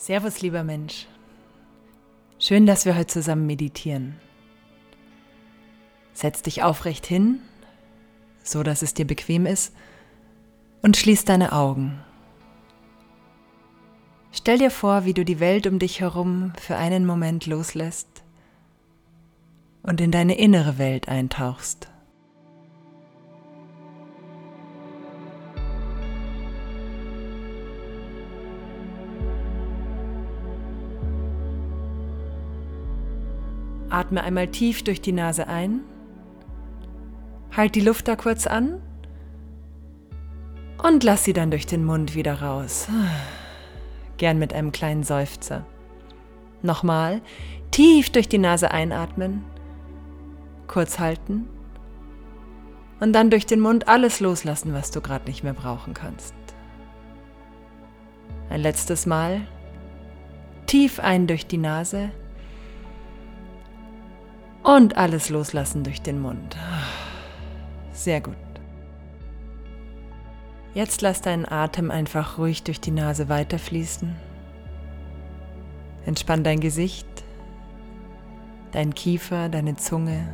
Servus, lieber Mensch. Schön, dass wir heute zusammen meditieren. Setz dich aufrecht hin, so dass es dir bequem ist, und schließ deine Augen. Stell dir vor, wie du die Welt um dich herum für einen Moment loslässt und in deine innere Welt eintauchst. Atme einmal tief durch die Nase ein. Halt die Luft da kurz an und lass sie dann durch den Mund wieder raus. Gern mit einem kleinen Seufzer. Nochmal tief durch die Nase einatmen, kurz halten und dann durch den Mund alles loslassen, was du gerade nicht mehr brauchen kannst. Ein letztes Mal tief ein durch die Nase und alles loslassen durch den Mund. Sehr gut. Jetzt lass deinen Atem einfach ruhig durch die Nase weiterfließen. Entspann dein Gesicht, dein Kiefer, deine Zunge.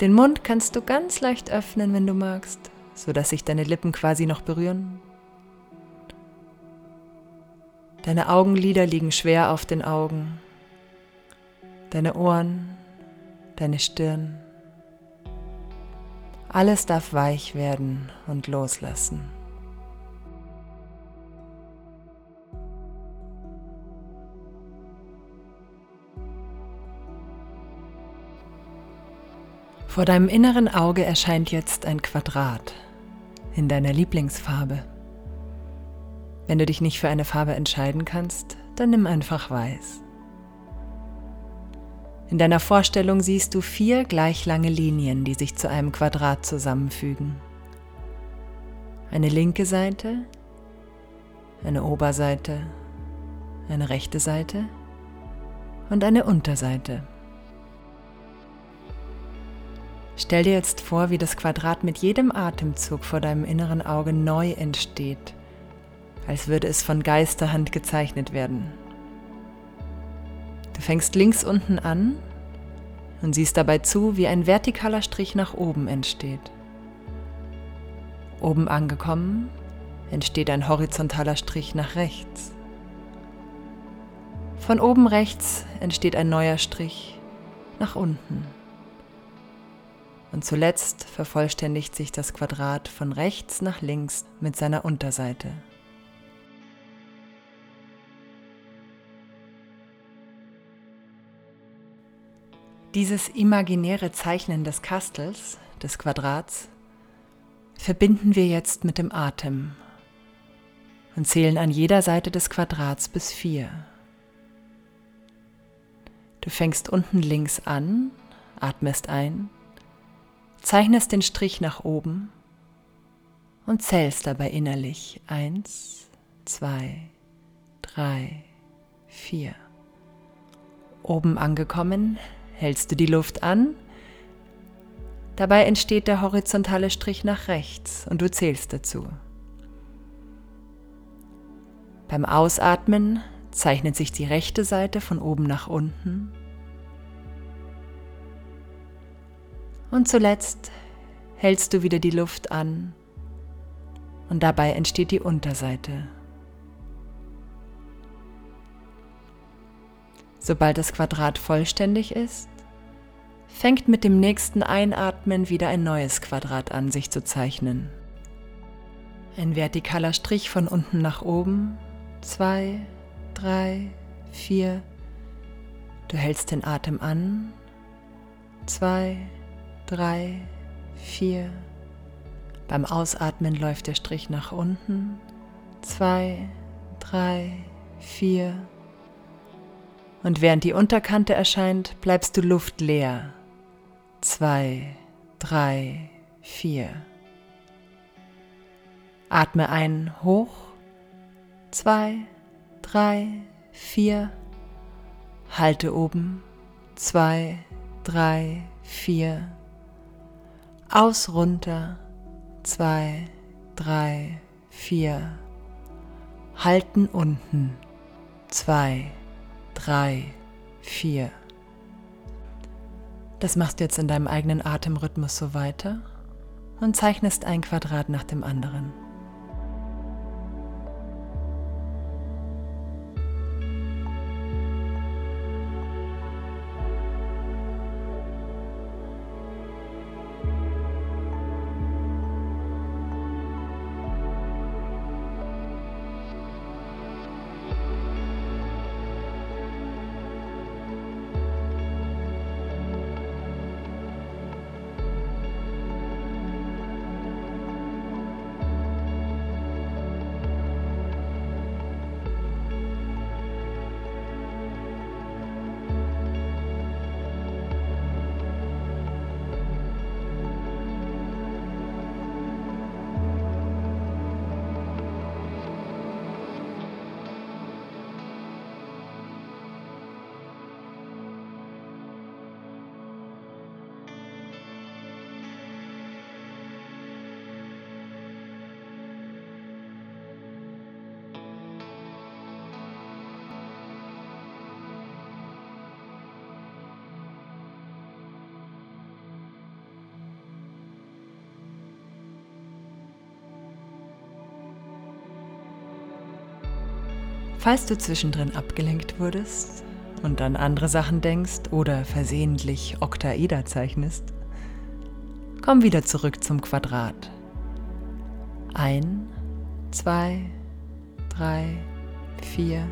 Den Mund kannst du ganz leicht öffnen, wenn du magst, sodass sich deine Lippen quasi noch berühren. Deine Augenlider liegen schwer auf den Augen deine Ohren, deine Stirn. Alles darf weich werden und loslassen. Vor deinem inneren Auge erscheint jetzt ein Quadrat in deiner Lieblingsfarbe. Wenn du dich nicht für eine Farbe entscheiden kannst, dann nimm einfach weiß. In deiner Vorstellung siehst du vier gleich lange Linien, die sich zu einem Quadrat zusammenfügen. Eine linke Seite, eine Oberseite, eine rechte Seite und eine Unterseite. Stell dir jetzt vor, wie das Quadrat mit jedem Atemzug vor deinem inneren Auge neu entsteht, als würde es von Geisterhand gezeichnet werden. Du fängst links unten an und siehst dabei zu, wie ein vertikaler Strich nach oben entsteht. Oben angekommen entsteht ein horizontaler Strich nach rechts. Von oben rechts entsteht ein neuer Strich nach unten. Und zuletzt vervollständigt sich das Quadrat von rechts nach links mit seiner Unterseite. Dieses imaginäre Zeichnen des Kastels, des Quadrats, verbinden wir jetzt mit dem Atem und zählen an jeder Seite des Quadrats bis vier. Du fängst unten links an, atmest ein, zeichnest den Strich nach oben und zählst dabei innerlich eins, zwei, drei, vier. Oben angekommen, hältst du die Luft an. Dabei entsteht der horizontale Strich nach rechts und du zählst dazu. Beim Ausatmen zeichnet sich die rechte Seite von oben nach unten. Und zuletzt hältst du wieder die Luft an und dabei entsteht die Unterseite. Sobald das Quadrat vollständig ist, fängt mit dem nächsten Einatmen wieder ein neues Quadrat an, sich zu zeichnen. Ein vertikaler Strich von unten nach oben. Zwei, drei, vier. Du hältst den Atem an. Zwei, drei, vier. Beim Ausatmen läuft der Strich nach unten. Zwei, drei, vier. Und während die Unterkante erscheint, bleibst du luftleer. Zwei, drei, vier. Atme ein hoch. Zwei, drei, vier. Halte oben. Zwei, drei, vier. Aus runter. Zwei, drei, vier. halten unten, zwei, drei, vier. Das machst du jetzt in deinem eigenen Atemrhythmus so weiter und zeichnest ein Quadrat nach dem anderen. Falls du zwischendrin abgelenkt wurdest und an andere Sachen denkst oder versehentlich Oktaeder zeichnest, komm wieder zurück zum Quadrat. Ein, zwei, drei, vier.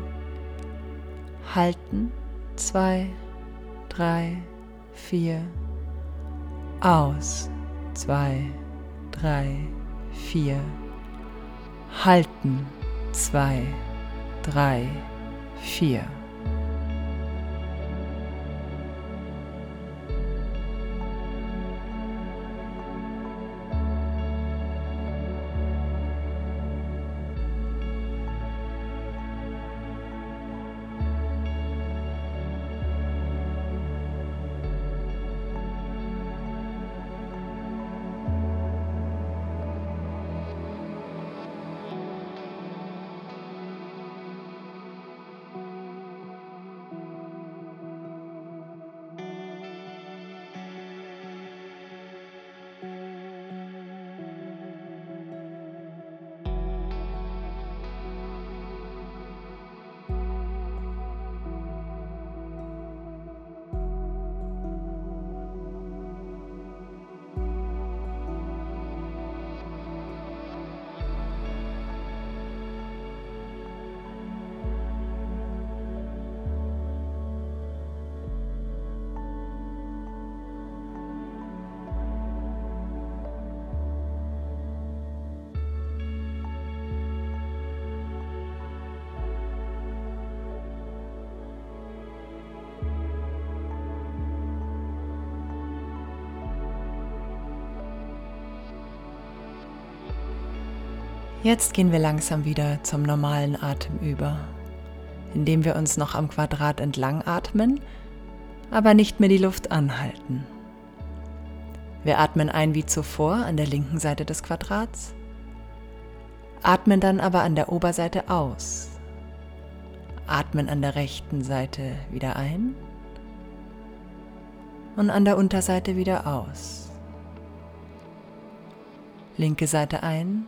Halten, zwei, drei, vier. Aus, zwei, drei, vier. Halten, zwei, drei vier. Jetzt gehen wir langsam wieder zum normalen Atem über, indem wir uns noch am Quadrat entlang atmen, aber nicht mehr die Luft anhalten. Wir atmen ein wie zuvor an der linken Seite des Quadrats, atmen dann aber an der Oberseite aus, atmen an der rechten Seite wieder ein und an der Unterseite wieder aus. Linke Seite ein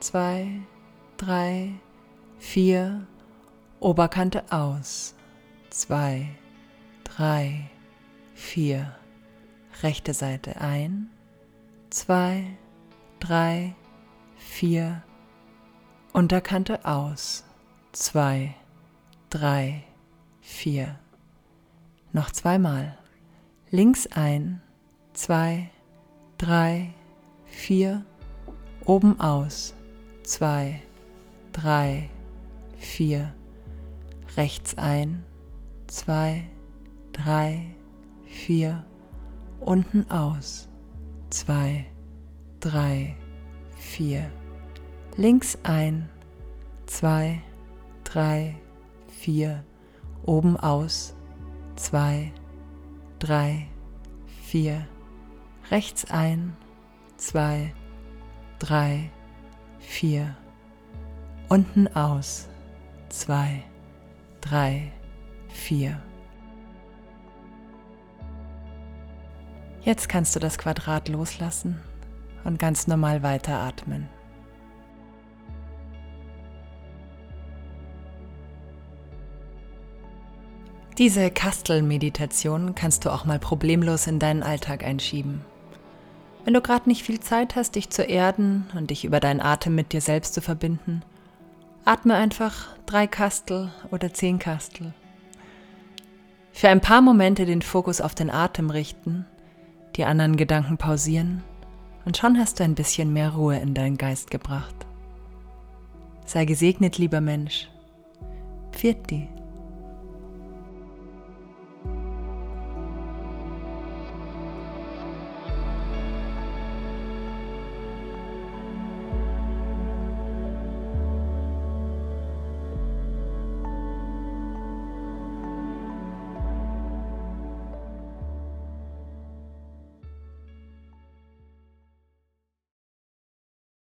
zwei, drei, vier, Oberkante aus, zwei, drei, vier, rechte Seite ein, zwei, drei, vier, Unterkante aus, zwei, drei, vier. Noch zweimal. Links ein, zwei, drei, vier, oben aus, zwei, drei, vier. Rechts ein, zwei, drei, vier. Unten aus, zwei, drei, vier. Links ein, zwei, drei, vier. Oben aus, zwei, drei, vier. Rechts ein, zwei, drei, vier Unten aus. Zwei, drei, vier. Jetzt kannst du das Quadrat loslassen und ganz normal weiteratmen. Diese Kastelmeditation kannst du auch mal problemlos in deinen Alltag einschieben. Wenn du gerade nicht viel Zeit hast, dich zu erden und dich über deinen Atem mit dir selbst zu verbinden, atme einfach drei Kastel oder zehn Kastel. Für ein paar Momente den Fokus auf den Atem richten, die anderen Gedanken pausieren und schon hast du ein bisschen mehr Ruhe in deinen Geist gebracht. Sei gesegnet, lieber Mensch. Pfiat